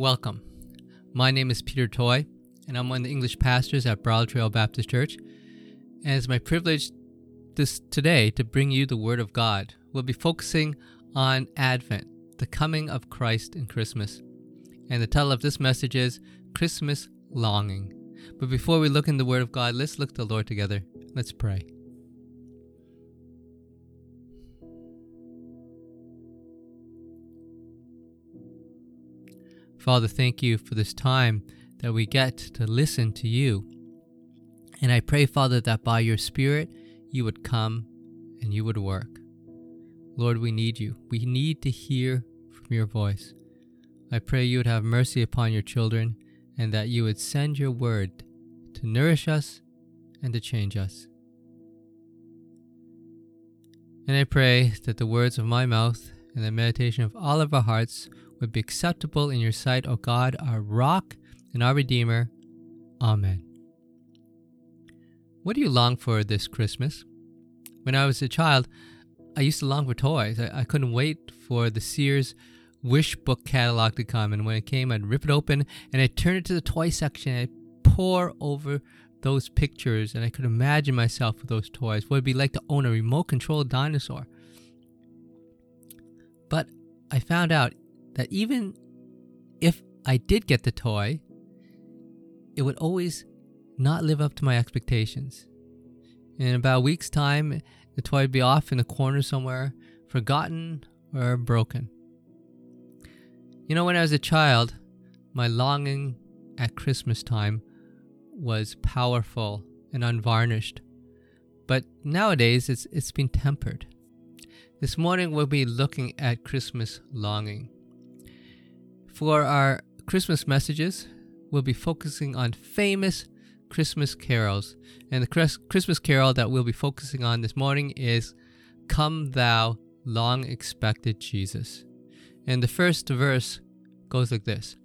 Welcome. My name is Peter Toy, and I'm one of the English pastors at Broad Trail Baptist Church. And it's my privilege this today to bring you the Word of God. We'll be focusing on Advent, the coming of Christ in Christmas. And the title of this message is Christmas Longing. But before we look in the Word of God, let's look to the Lord together. Let's pray. Father, thank you for this time that we get to listen to you. And I pray, Father, that by your Spirit you would come and you would work. Lord, we need you. We need to hear from your voice. I pray you would have mercy upon your children and that you would send your word to nourish us and to change us. And I pray that the words of my mouth and the meditation of all of our hearts would be acceptable in your sight, O God, our rock and our Redeemer. Amen. What do you long for this Christmas? When I was a child, I used to long for toys. I, I couldn't wait for the Sears wish book catalog to come. And when it came, I'd rip it open and I'd turn it to the toy section and I'd pour over those pictures and I could imagine myself with those toys. What it'd be like to own a remote controlled dinosaur. But I found out that even if I did get the toy, it would always not live up to my expectations. In about a week's time, the toy would be off in a corner somewhere, forgotten or broken. You know, when I was a child, my longing at Christmas time was powerful and unvarnished. But nowadays, it's, it's been tempered. This morning, we'll be looking at Christmas longing. For our Christmas messages, we'll be focusing on famous Christmas carols. And the Christmas carol that we'll be focusing on this morning is Come Thou Long Expected Jesus. And the first verse goes like this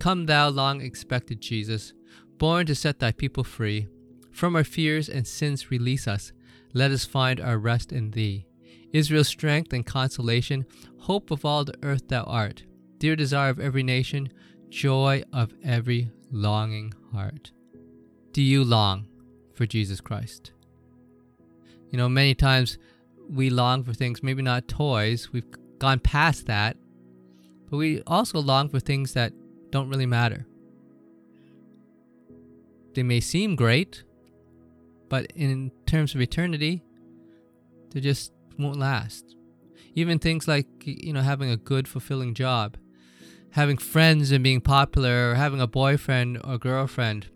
Come, thou long expected Jesus, born to set thy people free. From our fears and sins release us. Let us find our rest in thee. Israel's strength and consolation, hope of all the earth thou art dear desire of every nation, joy of every longing heart. Do you long for Jesus Christ? You know, many times we long for things, maybe not toys, we've gone past that, but we also long for things that don't really matter. They may seem great, but in terms of eternity, they just won't last. Even things like, you know, having a good, fulfilling job having friends and being popular or having a boyfriend or girlfriend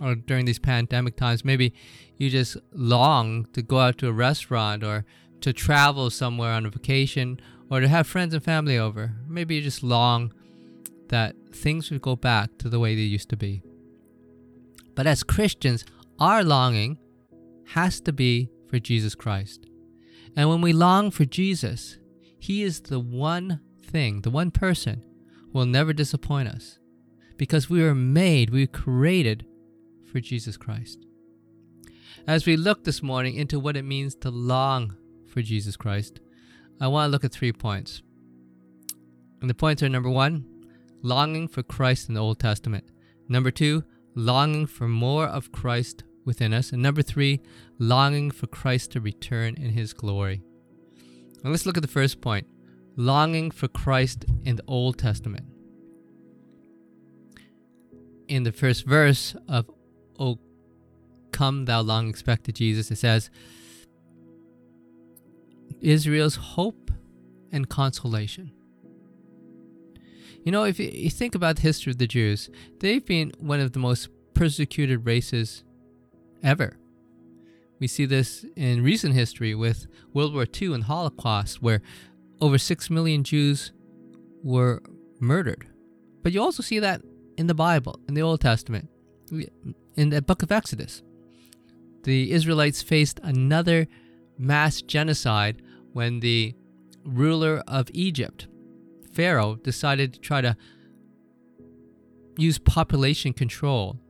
or during these pandemic times maybe you just long to go out to a restaurant or to travel somewhere on a vacation or to have friends and family over. Maybe you just long that things would go back to the way they used to be. But as christians our longing has to be for jesus christ. And when we long for jesus he is the one thing the one person will never disappoint us because we were made, we were created for Jesus Christ. As we look this morning into what it means to long for Jesus Christ, I want to look at three points. And the points are number one, longing for Christ in the Old Testament. Number two, longing for more of Christ within us. And number three, longing for Christ to return in his glory. Let's look at the first point longing for Christ in the Old Testament. In the first verse of O come thou long expected Jesus, it says, Israel's hope and consolation. You know, if you think about the history of the Jews, they've been one of the most persecuted races ever. We see this in recent history with World War II and Holocaust, where over 6 million Jews were murdered. But you also see that in the Bible, in the Old Testament, in the book of Exodus. The Israelites faced another mass genocide when the ruler of Egypt, Pharaoh, decided to try to use population control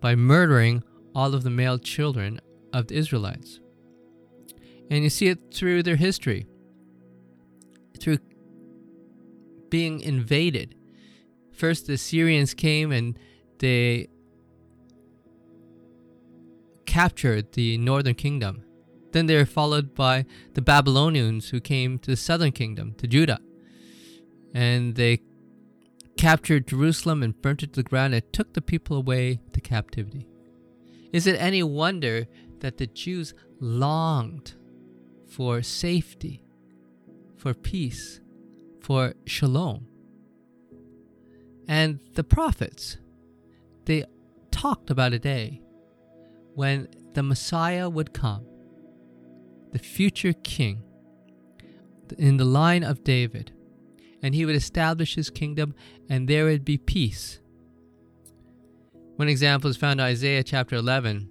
by murdering all of the male children of the Israelites. And you see it through their history through being invaded. first the Syrians came and they captured the northern kingdom. Then they were followed by the Babylonians who came to the southern kingdom, to Judah. And they captured Jerusalem and burnt it to the ground and took the people away to captivity. Is it any wonder that the Jews longed for safety, for peace, for shalom? And the prophets, they talked about a day when the Messiah would come, the future king in the line of David, and he would establish his kingdom, and there would be peace. One example is found in Isaiah chapter 11.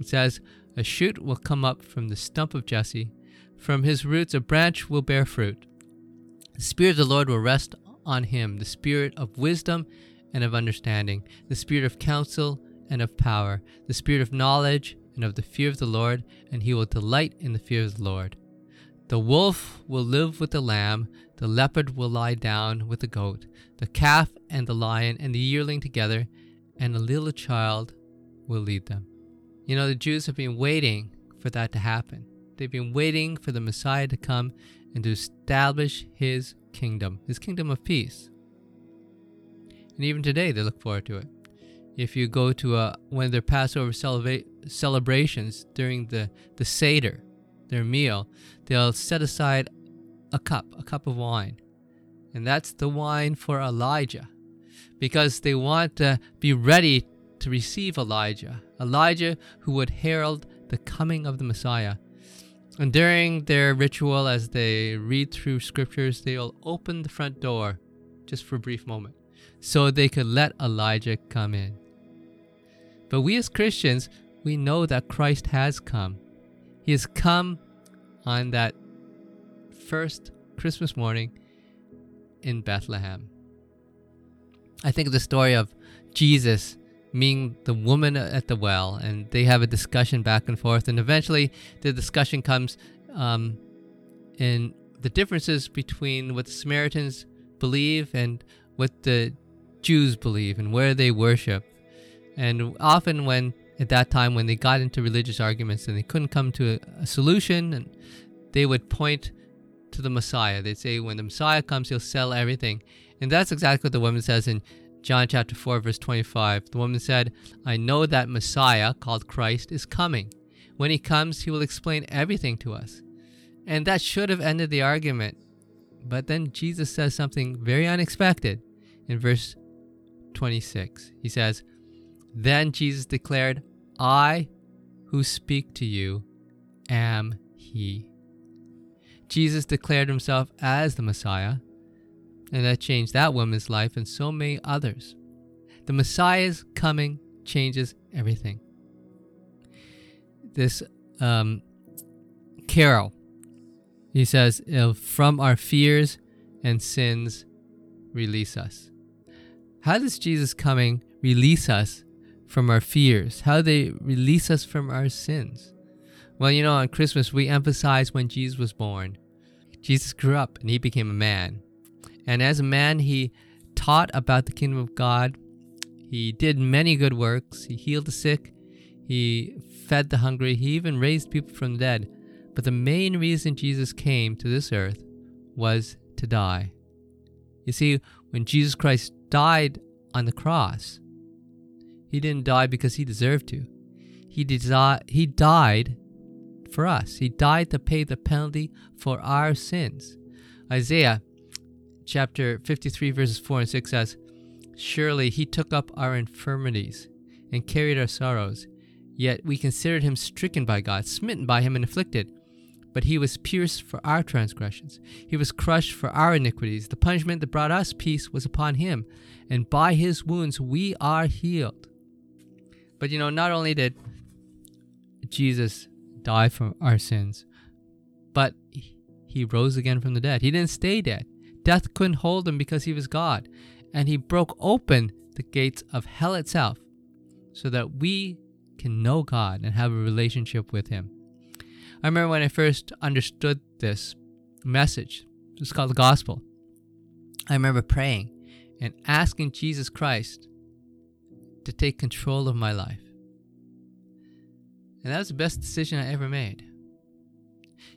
It says, A shoot will come up from the stump of Jesse, from his roots a branch will bear fruit. The Spirit of the Lord will rest on him, the Spirit of wisdom and of understanding, the Spirit of counsel and of power, the spirit of knowledge and of the fear of the Lord, and he will delight in the fear of the Lord. The wolf will live with the lamb, the leopard will lie down with the goat, the calf and the lion and the yearling together, and a little child will lead them. You know, the Jews have been waiting for that to happen. They've been waiting for the Messiah to come and to establish his kingdom, his kingdom of peace. And even today, they look forward to it if you go to a, one of their Passover celebra- celebrations during the, the Seder, their meal, they'll set aside a cup, a cup of wine. And that's the wine for Elijah because they want to be ready to receive Elijah, Elijah who would herald the coming of the Messiah. And during their ritual, as they read through scriptures, they'll open the front door just for a brief moment so they could let Elijah come in. But we as Christians, we know that Christ has come. He has come on that first Christmas morning in Bethlehem. I think of the story of Jesus meeting the woman at the well, and they have a discussion back and forth, and eventually the discussion comes um, in the differences between what the Samaritans believe and what the Jews believe and where they worship. And often, when at that time, when they got into religious arguments and they couldn't come to a, a solution, and they would point to the Messiah. They'd say, when the Messiah comes, he'll sell everything. And that's exactly what the woman says in John chapter 4, verse 25. The woman said, I know that Messiah, called Christ, is coming. When he comes, he will explain everything to us. And that should have ended the argument. But then Jesus says something very unexpected in verse 26. He says, then Jesus declared, I who speak to you am He. Jesus declared himself as the Messiah, and that changed that woman's life and so many others. The Messiah's coming changes everything. This um, carol, he says, from our fears and sins, release us. How does Jesus coming release us from our fears, how they release us from our sins. Well, you know, on Christmas, we emphasize when Jesus was born. Jesus grew up and he became a man. And as a man, he taught about the kingdom of God. He did many good works. He healed the sick. He fed the hungry. He even raised people from the dead. But the main reason Jesus came to this earth was to die. You see, when Jesus Christ died on the cross, he didn't die because he deserved to. He, desi- he died for us. He died to pay the penalty for our sins. Isaiah chapter 53, verses 4 and 6 says, Surely he took up our infirmities and carried our sorrows. Yet we considered him stricken by God, smitten by him, and afflicted. But he was pierced for our transgressions, he was crushed for our iniquities. The punishment that brought us peace was upon him, and by his wounds we are healed. But you know, not only did Jesus die for our sins, but he rose again from the dead. He didn't stay dead. Death couldn't hold him because he was God. And he broke open the gates of hell itself so that we can know God and have a relationship with him. I remember when I first understood this message, it's called the gospel. I remember praying and asking Jesus Christ to take control of my life. And that was the best decision I ever made.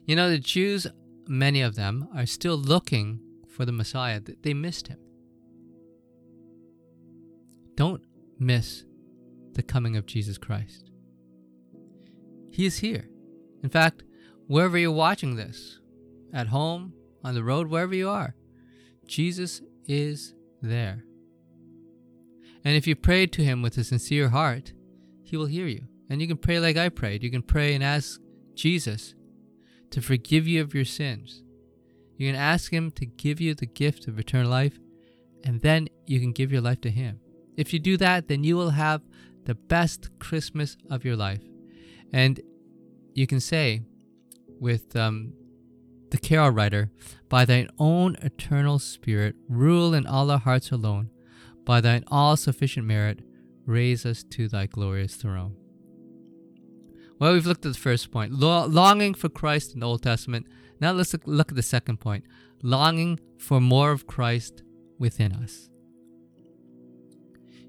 You know, the Jews, many of them, are still looking for the Messiah. That they missed him. Don't miss the coming of Jesus Christ. He is here. In fact, wherever you're watching this, at home, on the road, wherever you are, Jesus is there. And if you pray to Him with a sincere heart, He will hear you. And you can pray like I prayed. You can pray and ask Jesus to forgive you of your sins. You can ask Him to give you the gift of eternal life, and then you can give your life to Him. If you do that, then you will have the best Christmas of your life. And you can say with um, the carol writer, By thine own eternal spirit, rule in all our hearts alone. By thine all sufficient merit, raise us to thy glorious throne. Well, we've looked at the first point longing for Christ in the Old Testament. Now let's look, at the second point longing for more of Christ within us.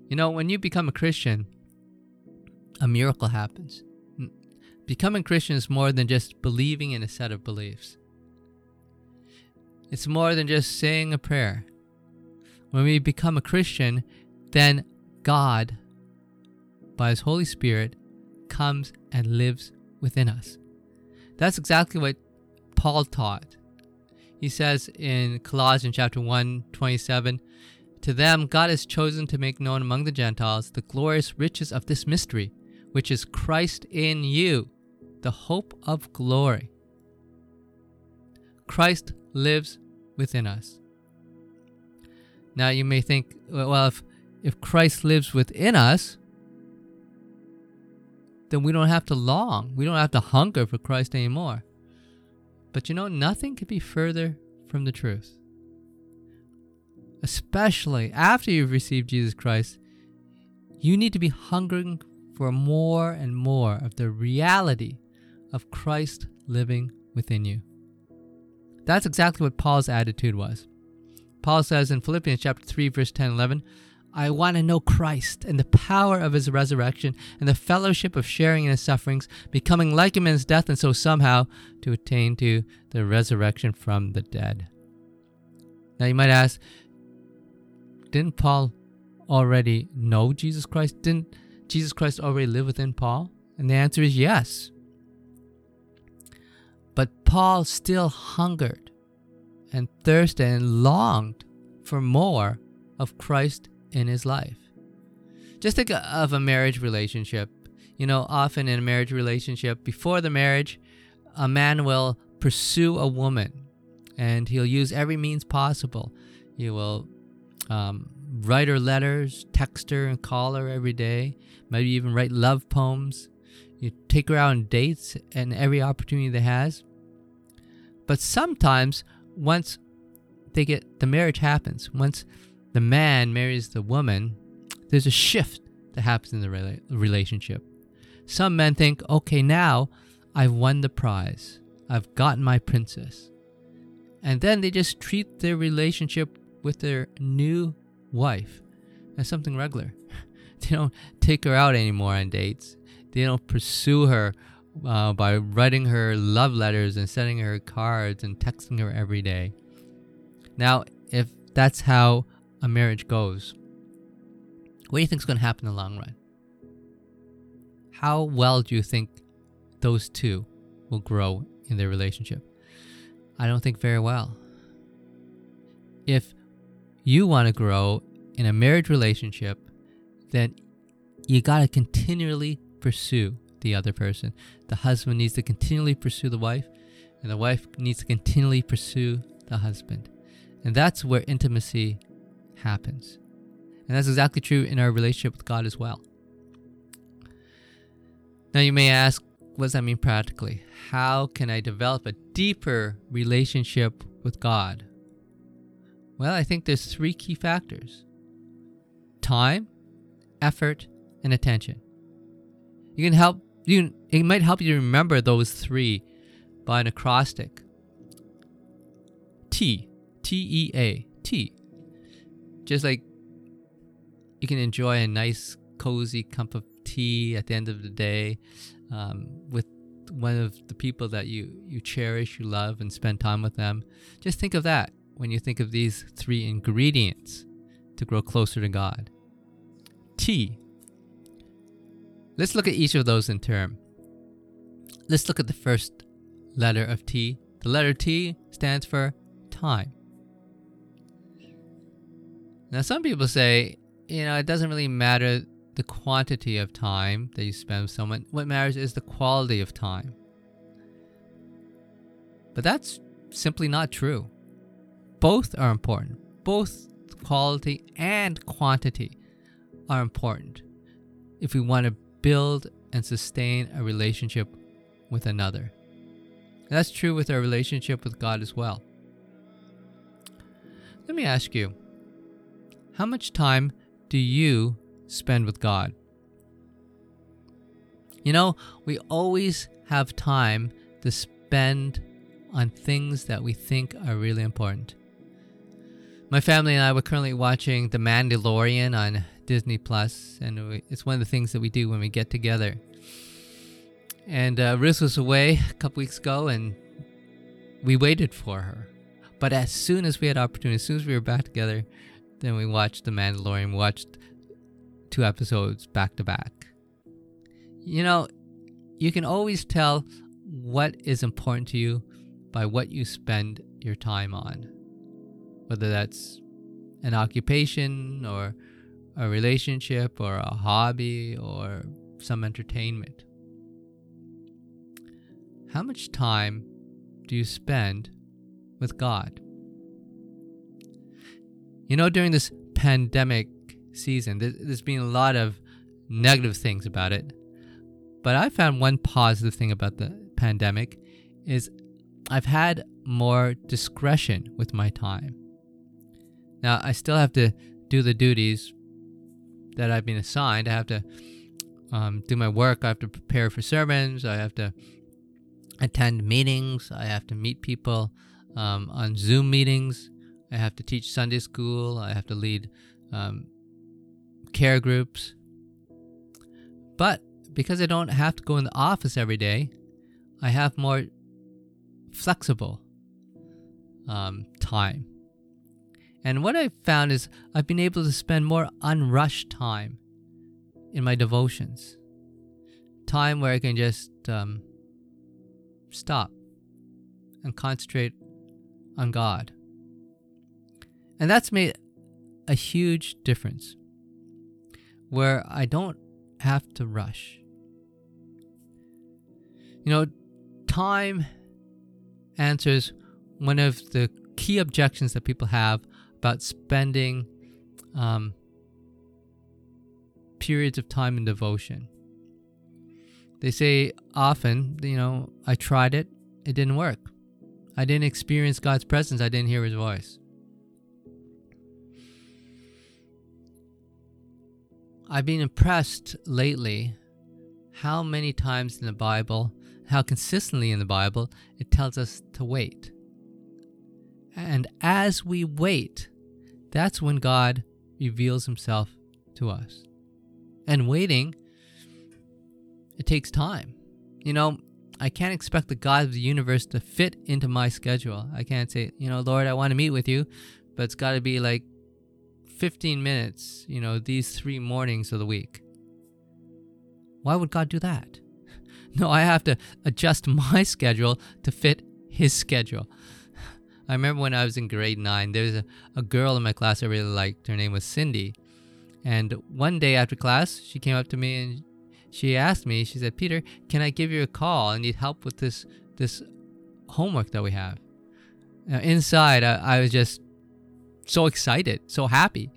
You know, when you become a Christian, a miracle happens. Becoming Christian is more than just believing in a set of beliefs. It's more than just saying a prayer. When we become a Christian, then God, by His Holy Spirit, comes and lives within us. That's exactly what Paul taught. He says in Colossians chapter 1, 27, To them God has chosen to make known among the Gentiles the glorious riches of this mystery, which is Christ in you, the hope of glory. Christ lives within us. Now you may think, well, if, if Christ lives within us, then we don't have to long. We don't have to hunger for Christ anymore. But you know, nothing could be further from the truth. Especially after you've received Jesus Christ, you need to be hungering for more and more of the reality of Christ living within you. That's exactly what Paul's attitude was. Paul says in Philippians chapter 3 verse 10 11, I want to know Christ and the power of his resurrection and the fellowship of sharing in his sufferings, becoming like him in his death, and so somehow to attain to the resurrection from the dead. Now you might ask, didn't Paul already know Jesus Christ? Didn't Jesus Christ already live within Paul? And the answer is yes. But Paul still hungered and thirsted and longed for more of Christ in his life. Just think of a marriage relationship. You know, often in a marriage relationship, before the marriage, a man will pursue a woman and he'll use every means possible. He will um, write her letters, text her, and call her every day, maybe even write love poems. You take her out on dates and every opportunity that has. But sometimes, once they get the marriage happens, once the man marries the woman, there's a shift that happens in the rela- relationship. Some men think, okay, now I've won the prize, I've gotten my princess. And then they just treat their relationship with their new wife as something regular. they don't take her out anymore on dates. They don't pursue her uh, by writing her love letters and sending her cards and texting her every day. Now, if that's how a marriage goes, what do you think is going to happen in the long run? How well do you think those two will grow in their relationship? I don't think very well. If you want to grow in a marriage relationship, then you got to continually pursue the other person. The husband needs to continually pursue the wife, and the wife needs to continually pursue the husband. And that's where intimacy happens. And that's exactly true in our relationship with God as well. Now, you may ask, what does that mean practically? How can I develop a deeper relationship with God? Well, I think there's three key factors time, effort, and attention. You can help you it might help you remember those three by an acrostic. T T E A T. just like you can enjoy a nice, cozy cup of tea at the end of the day um, with one of the people that you, you cherish, you love, and spend time with them. Just think of that when you think of these three ingredients to grow closer to God. T. Let's look at each of those in turn. Let's look at the first letter of T. The letter T stands for time. Now, some people say, you know, it doesn't really matter the quantity of time that you spend with someone. What matters is the quality of time. But that's simply not true. Both are important. Both quality and quantity are important if we want to build and sustain a relationship with another. And that's true with our relationship with God as well. Let me ask you how much time do you spend with God? You know, we always have time to spend on things that we think are really important. My family and I were currently watching The Mandalorian on Disney Plus, and it's one of the things that we do when we get together. And uh, Ruth was away a couple weeks ago, and we waited for her. But as soon as we had opportunity, as soon as we were back together, then we watched The Mandalorian. Watched two episodes back to back. You know, you can always tell what is important to you by what you spend your time on, whether that's an occupation or a relationship or a hobby or some entertainment. How much time do you spend with God? You know, during this pandemic season, there's been a lot of negative things about it. But I found one positive thing about the pandemic is I've had more discretion with my time. Now, I still have to do the duties that I've been assigned. I have to um, do my work. I have to prepare for sermons. I have to attend meetings. I have to meet people um, on Zoom meetings. I have to teach Sunday school. I have to lead um, care groups. But because I don't have to go in the office every day, I have more flexible um, time. And what I've found is I've been able to spend more unrushed time in my devotions. Time where I can just um, stop and concentrate on God. And that's made a huge difference where I don't have to rush. You know, time answers one of the key objections that people have about spending um, periods of time in devotion. They say often, you know, I tried it, it didn't work. I didn't experience God's presence, I didn't hear His voice. I've been impressed lately how many times in the Bible, how consistently in the Bible, it tells us to wait. And as we wait, that's when God reveals himself to us. And waiting, it takes time. You know, I can't expect the God of the universe to fit into my schedule. I can't say, you know, Lord, I want to meet with you, but it's got to be like 15 minutes, you know, these three mornings of the week. Why would God do that? No, I have to adjust my schedule to fit His schedule. I remember when I was in grade nine, there was a, a girl in my class I really liked. Her name was Cindy. And one day after class, she came up to me and she asked me, she said, Peter, can I give you a call? I need help with this, this homework that we have. Now, inside, I, I was just so excited, so happy.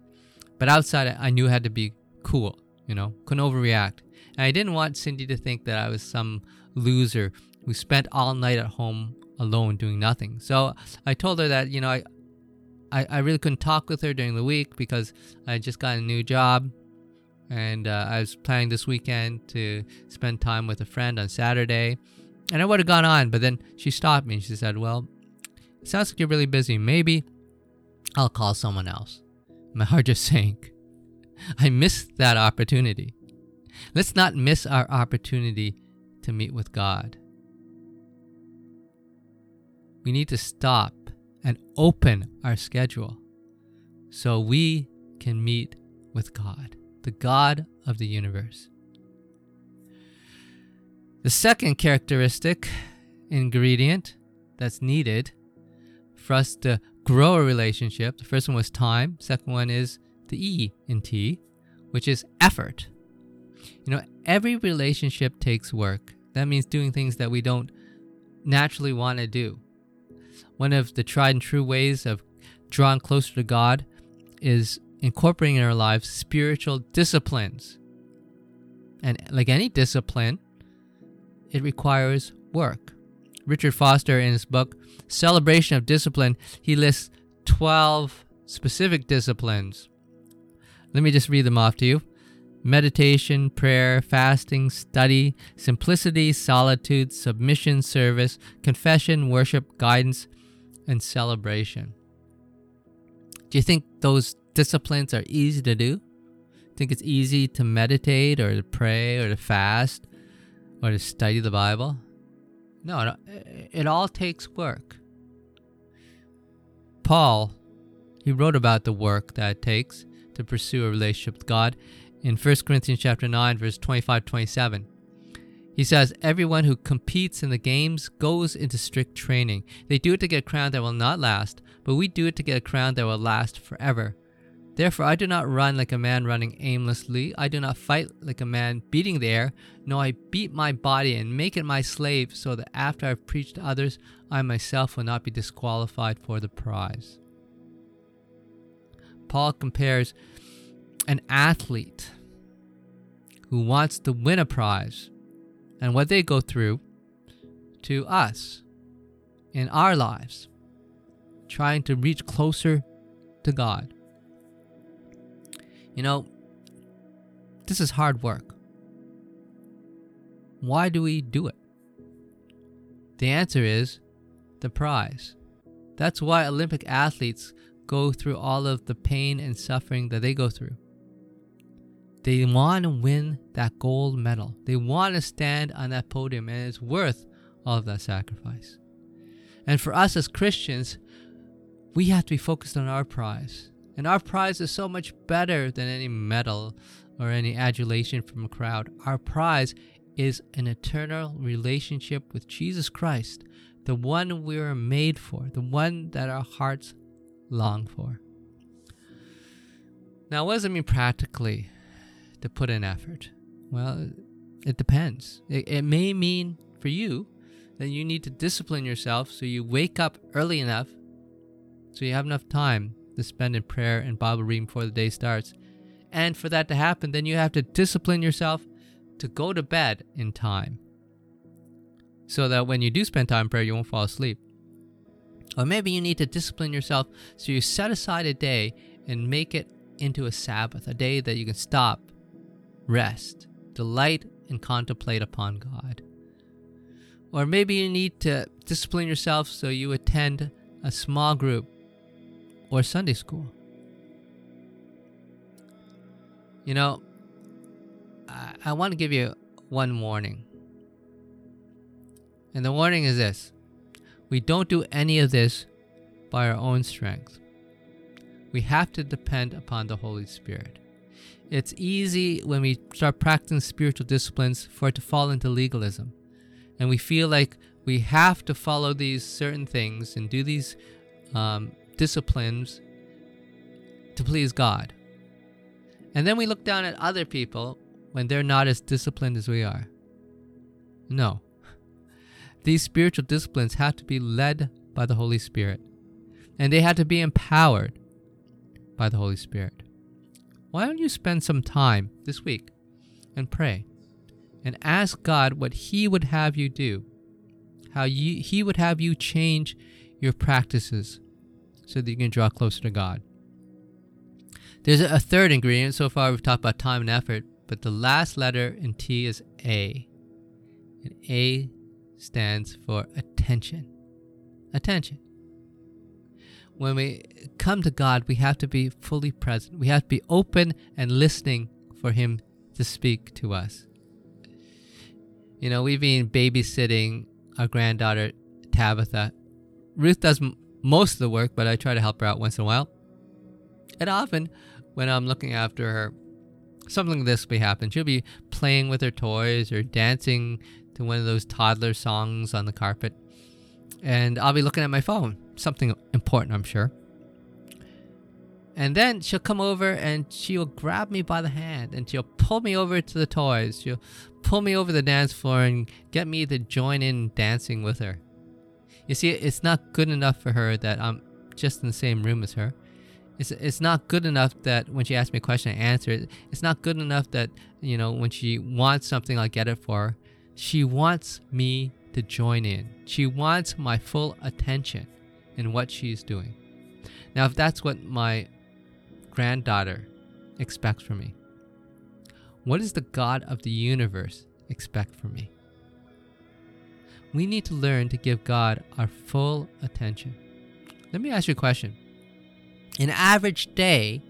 But outside, I knew I had to be cool, you know, couldn't overreact. And I didn't want Cindy to think that I was some loser who spent all night at home alone doing nothing. So I told her that, you know, I, I, I really couldn't talk with her during the week because I just got a new job and uh, I was planning this weekend to spend time with a friend on Saturday. And I would have gone on, but then she stopped me and she said, Well, sounds like you're really busy. Maybe I'll call someone else. my heart just sank. I missed that opportunity. Let's not miss our opportunity to meet with God. We need to stop and open our schedule so we can meet with God, the God of the universe. The second characteristic, ingredient that's needed for us to grow a relationship, the first one was time, second one is the E in T, which is effort. You know, every relationship takes work. That means doing things that we don't naturally want to do. One of the tried and true ways of drawing closer to God is incorporating in our lives spiritual disciplines. And like any discipline, it requires work. Richard Foster, in his book Celebration of Discipline, he lists 12 specific disciplines. Let me just read them off to you meditation, prayer, fasting, study, simplicity, solitude, submission, service, confession, worship, guidance, and celebration. Do you think those disciplines are easy to do? Think it's easy to meditate or to pray or to fast or to study the Bible? No, it all takes work. Paul, he wrote about the work that it takes to pursue a relationship with God in 1 Corinthians chapter 9 verse 25 27. He says, Everyone who competes in the games goes into strict training. They do it to get a crown that will not last, but we do it to get a crown that will last forever. Therefore, I do not run like a man running aimlessly. I do not fight like a man beating the air. No, I beat my body and make it my slave, so that after I've preached to others, I myself will not be disqualified for the prize. Paul compares an athlete who wants to win a prize and what they go through to us in our lives, trying to reach closer to God. You know, this is hard work. Why do we do it? The answer is the prize. That's why Olympic athletes go through all of the pain and suffering that they go through. They want to win that gold medal. They want to stand on that podium, and it's worth all of that sacrifice. And for us as Christians, we have to be focused on our prize. And our prize is so much better than any medal or any adulation from a crowd. Our prize is an eternal relationship with Jesus Christ, the one we were made for, the one that our hearts long for. Now, what does it mean practically to put in effort? Well, it depends. It, it may mean for you that you need to discipline yourself so you wake up early enough so you have enough time to spend in prayer and Bible reading before the day starts. And for that to happen, then you have to discipline yourself to go to bed in time so that when you do spend time in prayer, you won't fall asleep. Or maybe you need to discipline yourself so you set aside a day and make it into a Sabbath, a day that you can stop rest, delight, and contemplate upon God. Or maybe you need to discipline yourself so you attend a small group or Sunday school. You know, I, I want to give you one warning. And the warning is this we don't do any of this by our own strength. We have to depend upon the Holy Spirit. It's easy when we start practicing spiritual disciplines for it to fall into legalism. And we feel like we have to follow these certain things and do these um, disciplines to please God. And then we look down at other people when they're not as disciplined as we are. No. These spiritual disciplines have to be led by the Holy Spirit, and they have to be empowered by the Holy Spirit why don't you spend some time this week and pray and ask God what He would have you do, how you, He would have you change your practices so that you can draw closer to God. There's a third ingredient. So far, we've talked about time and effort, but the last letter in T is A. And A stands for attention. Attention. when we come to God, we have to be fully present. We have to be open and listening for Him to speak to us. You know, we've been babysitting our granddaughter, Tabitha. Ruth does m- most of the work, but I try to help her out once in a while. And often, when I'm looking after her, something like this may happen. She'll be playing with her toys or dancing to one of those toddler songs on the carpet. And I'll be looking at my phone, something important, I'm sure. And then she'll come over and she'll grab me by the hand and she'll pull me over to the toys. She'll pull me over the dance floor and get me to join in dancing with her. You see, it's not good enough for her that I'm just in the same room as her. It's, it's not good enough that when she asks me a question, I answer it. It's not good enough that, you know, when she wants something, I'll get it for her. She wants me to join in. She wants my full attention in what she's doing. Now, if that's what my granddaughter expects from me, what does the God of the universe expect from me? We need to learn to give God our full attention. Let me ask you a question. An average day,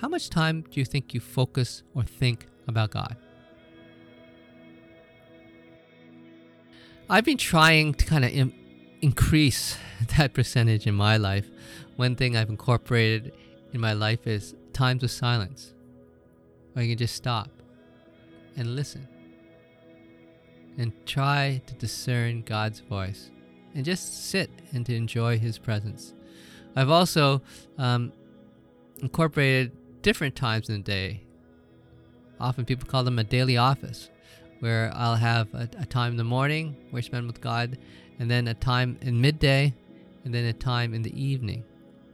how much time do you think you focus or think about God? I've been trying to kind of Im- increase that percentage in my life. One thing I've incorporated in my life is times of silence where you can just stop and listen and try to discern God's voice and just sit and to enjoy His presence. I've also um, incorporated different times in the day. Often people call them a daily office, where I'll have a, a time in the morning where I spend with God, and then a time in midday, and then a time in the evening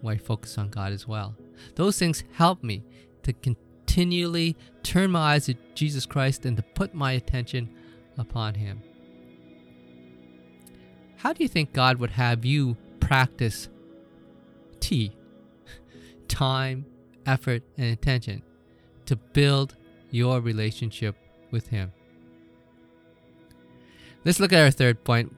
where I focus on God as well. Those things help me to continually turn my eyes to Jesus Christ and to put my attention upon Him. How do you think God would have you practice T? Time, effort, and attention to build your relationship with Him. Let's look at our third point.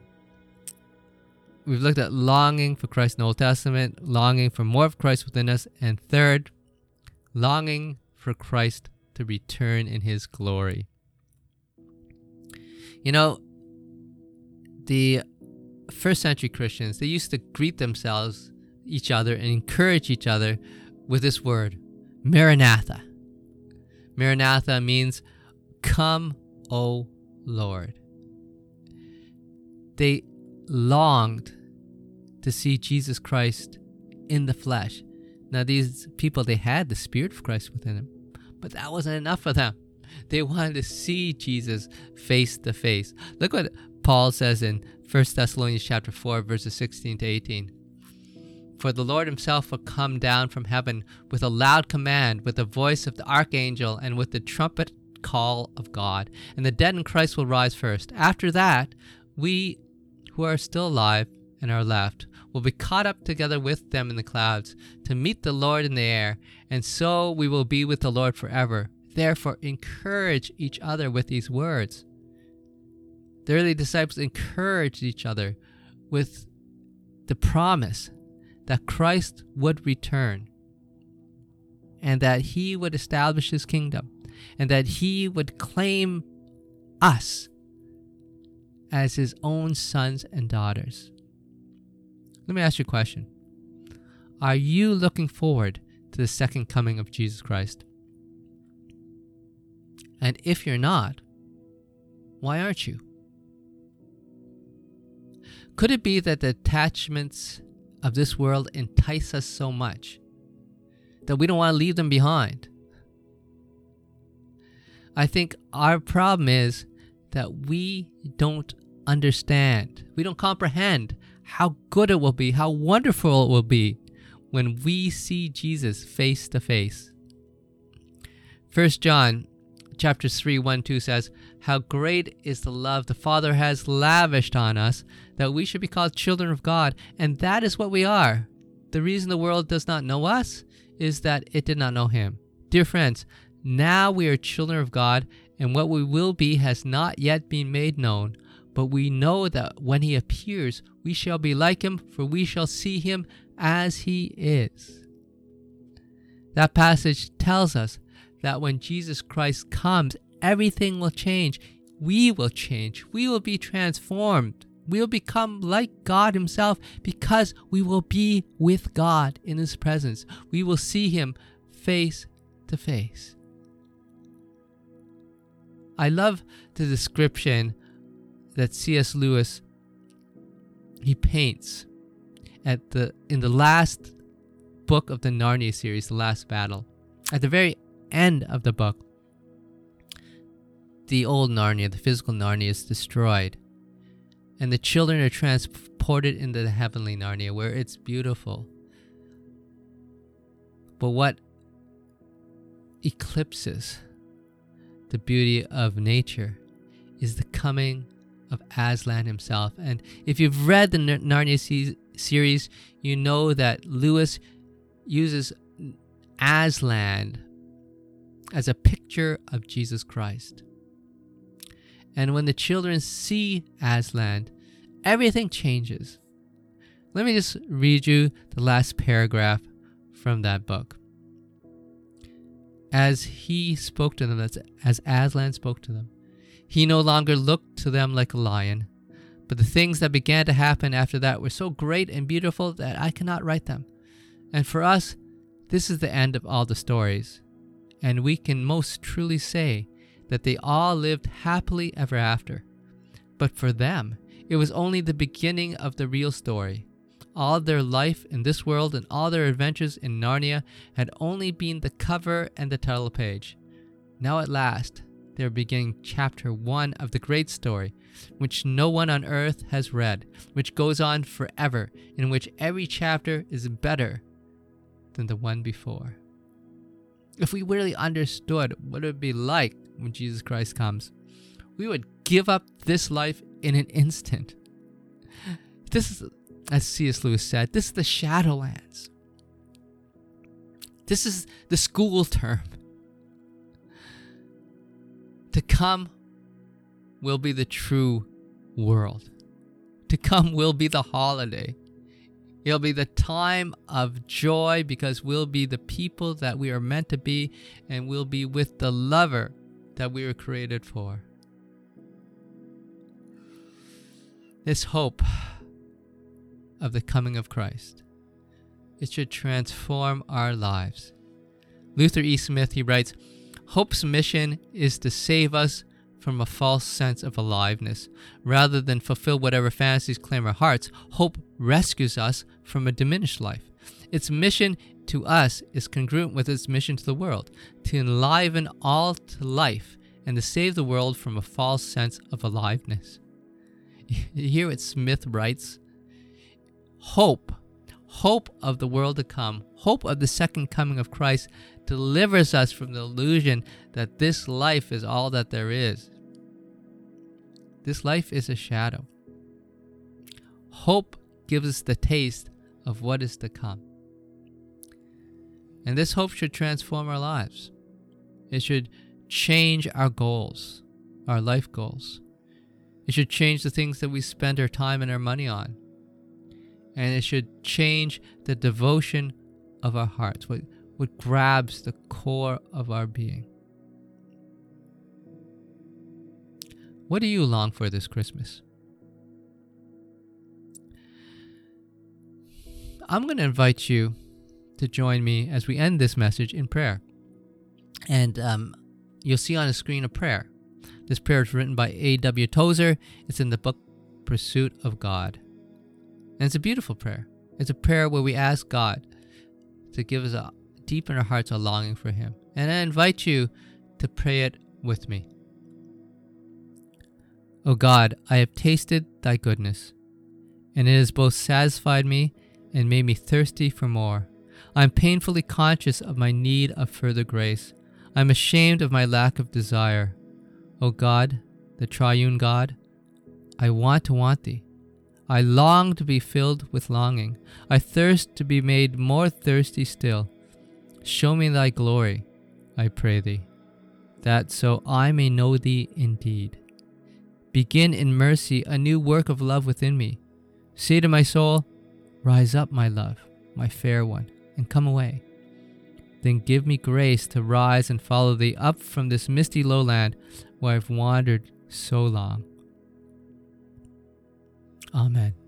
We've looked at longing for Christ in the Old Testament, longing for more of Christ within us, and third, longing for Christ to return in His glory. You know, the first century Christians, they used to greet themselves, each other, and encourage each other with this word, Maranatha. Maranatha means, Come, O Lord. They longed to see Jesus Christ in the flesh. Now, these people, they had the Spirit of Christ within them, but that wasn't enough for them. They wanted to see Jesus face to face. Look what Paul says in 1 Thessalonians chapter 4 verses 16 to 18. For the Lord himself will come down from heaven with a loud command, with the voice of the archangel, and with the trumpet call of God. And the dead in Christ will rise first. After that, we who are still alive and are left will be caught up together with them in the clouds to meet the Lord in the air, and so we will be with the Lord forever. Therefore, encourage each other with these words. The early disciples encouraged each other with the promise that Christ would return and that he would establish his kingdom and that he would claim us as his own sons and daughters. Let me ask you a question Are you looking forward to the second coming of Jesus Christ? And if you're not, why aren't you? Could it be that the attachments of this world entice us so much that we don't want to leave them behind? I think our problem is that we don't understand, we don't comprehend how good it will be, how wonderful it will be when we see Jesus face to face. 1 John chapter 3 1 2 says, How great is the love the Father has lavished on us that we should be called children of God, and that is what we are. The reason the world does not know us is that it did not know Him. Dear friends, now we are children of God, and what we will be has not yet been made known. but we know that when he appears, we shall be like him, for we shall see him as he is. That passage tells us that when Jesus Christ comes, everything will change. We will change. We will be transformed. We will become like God Himself because we will be with God in His presence. We will see Him face to face. I love the description that C.S. Lewis he paints at the in the last book of the Narnia series, The Last Battle. At the very end of the book, the old Narnia, the physical Narnia, is destroyed, and the children are transported into the heavenly Narnia, where it's beautiful. But what eclipses the beauty of nature is the coming of Aslan himself. And if you've read the Narnia se- series, you know that Lewis uses Aslan as a picture of Jesus Christ. And when the children see Aslan, everything changes. Let me just read you the last paragraph from that book. As he spoke to them, as Aslan spoke to them, he no longer looked to them like a lion. But the things that began to happen after that were so great and beautiful that I cannot write them. And for us, this is the end of all the stories. And we can most truly say that they all lived happily ever after. But for them, it was only the beginning of the real story. All their life in this world and all their adventures in Narnia had only been the cover and the title page. Now at last, they're beginning chapter one of the great story, which no one on earth has read, which goes on forever, in which every chapter is better than the one before. If we really understood what it would be like when Jesus Christ comes, we would give up this life in an instant. This is, as C.S. Lewis said, this is the Shadowlands. This is the school term. To come will be the true world. To come will be the holiday. It'll be the time of joy because we'll be the people that we are meant to be and we'll be with the lover that we were created for. This hope of the coming of Christ. It should transform our lives. Luther E. Smith, he writes, Hope's mission is to save us from a false sense of aliveness. Rather than fulfill whatever fantasies claim our hearts, hope rescues us from a diminished life. Its mission to us is congruent with its mission to the world to enliven all to life and to save the world from a false sense of aliveness. You hear Smith writes? Hope, hope of the world to come, hope of the second coming of Christ delivers us from the illusion that this life is all that there is. This life is a shadow. Hope gives us the taste of what is to come. And this hope should transform our lives. It should change our goals, our life goals. It should change the things that we spend our time and our money on. And it should change the devotion of our hearts, what, what grabs the core of our being. What do you long for this Christmas? I'm going to invite you to join me as we end this message in prayer. And um, you'll see on the screen a prayer. This prayer is written by A.W. Tozer. It's in the book Pursuit of God. And it's a beautiful prayer. It's a prayer where we ask God to give us a deep in our hearts a longing for Him. And I invite you to pray it with me. O God, I have tasted thy goodness, and it has both satisfied me and made me thirsty for more. I am painfully conscious of my need of further grace. I am ashamed of my lack of desire. O God, the triune God, I want to want thee. I long to be filled with longing. I thirst to be made more thirsty still. Show me thy glory, I pray thee, that so I may know thee indeed. Begin in mercy a new work of love within me. Say to my soul, Rise up, my love, my fair one, and come away. Then give me grace to rise and follow thee up from this misty lowland where I've wandered so long. Amen.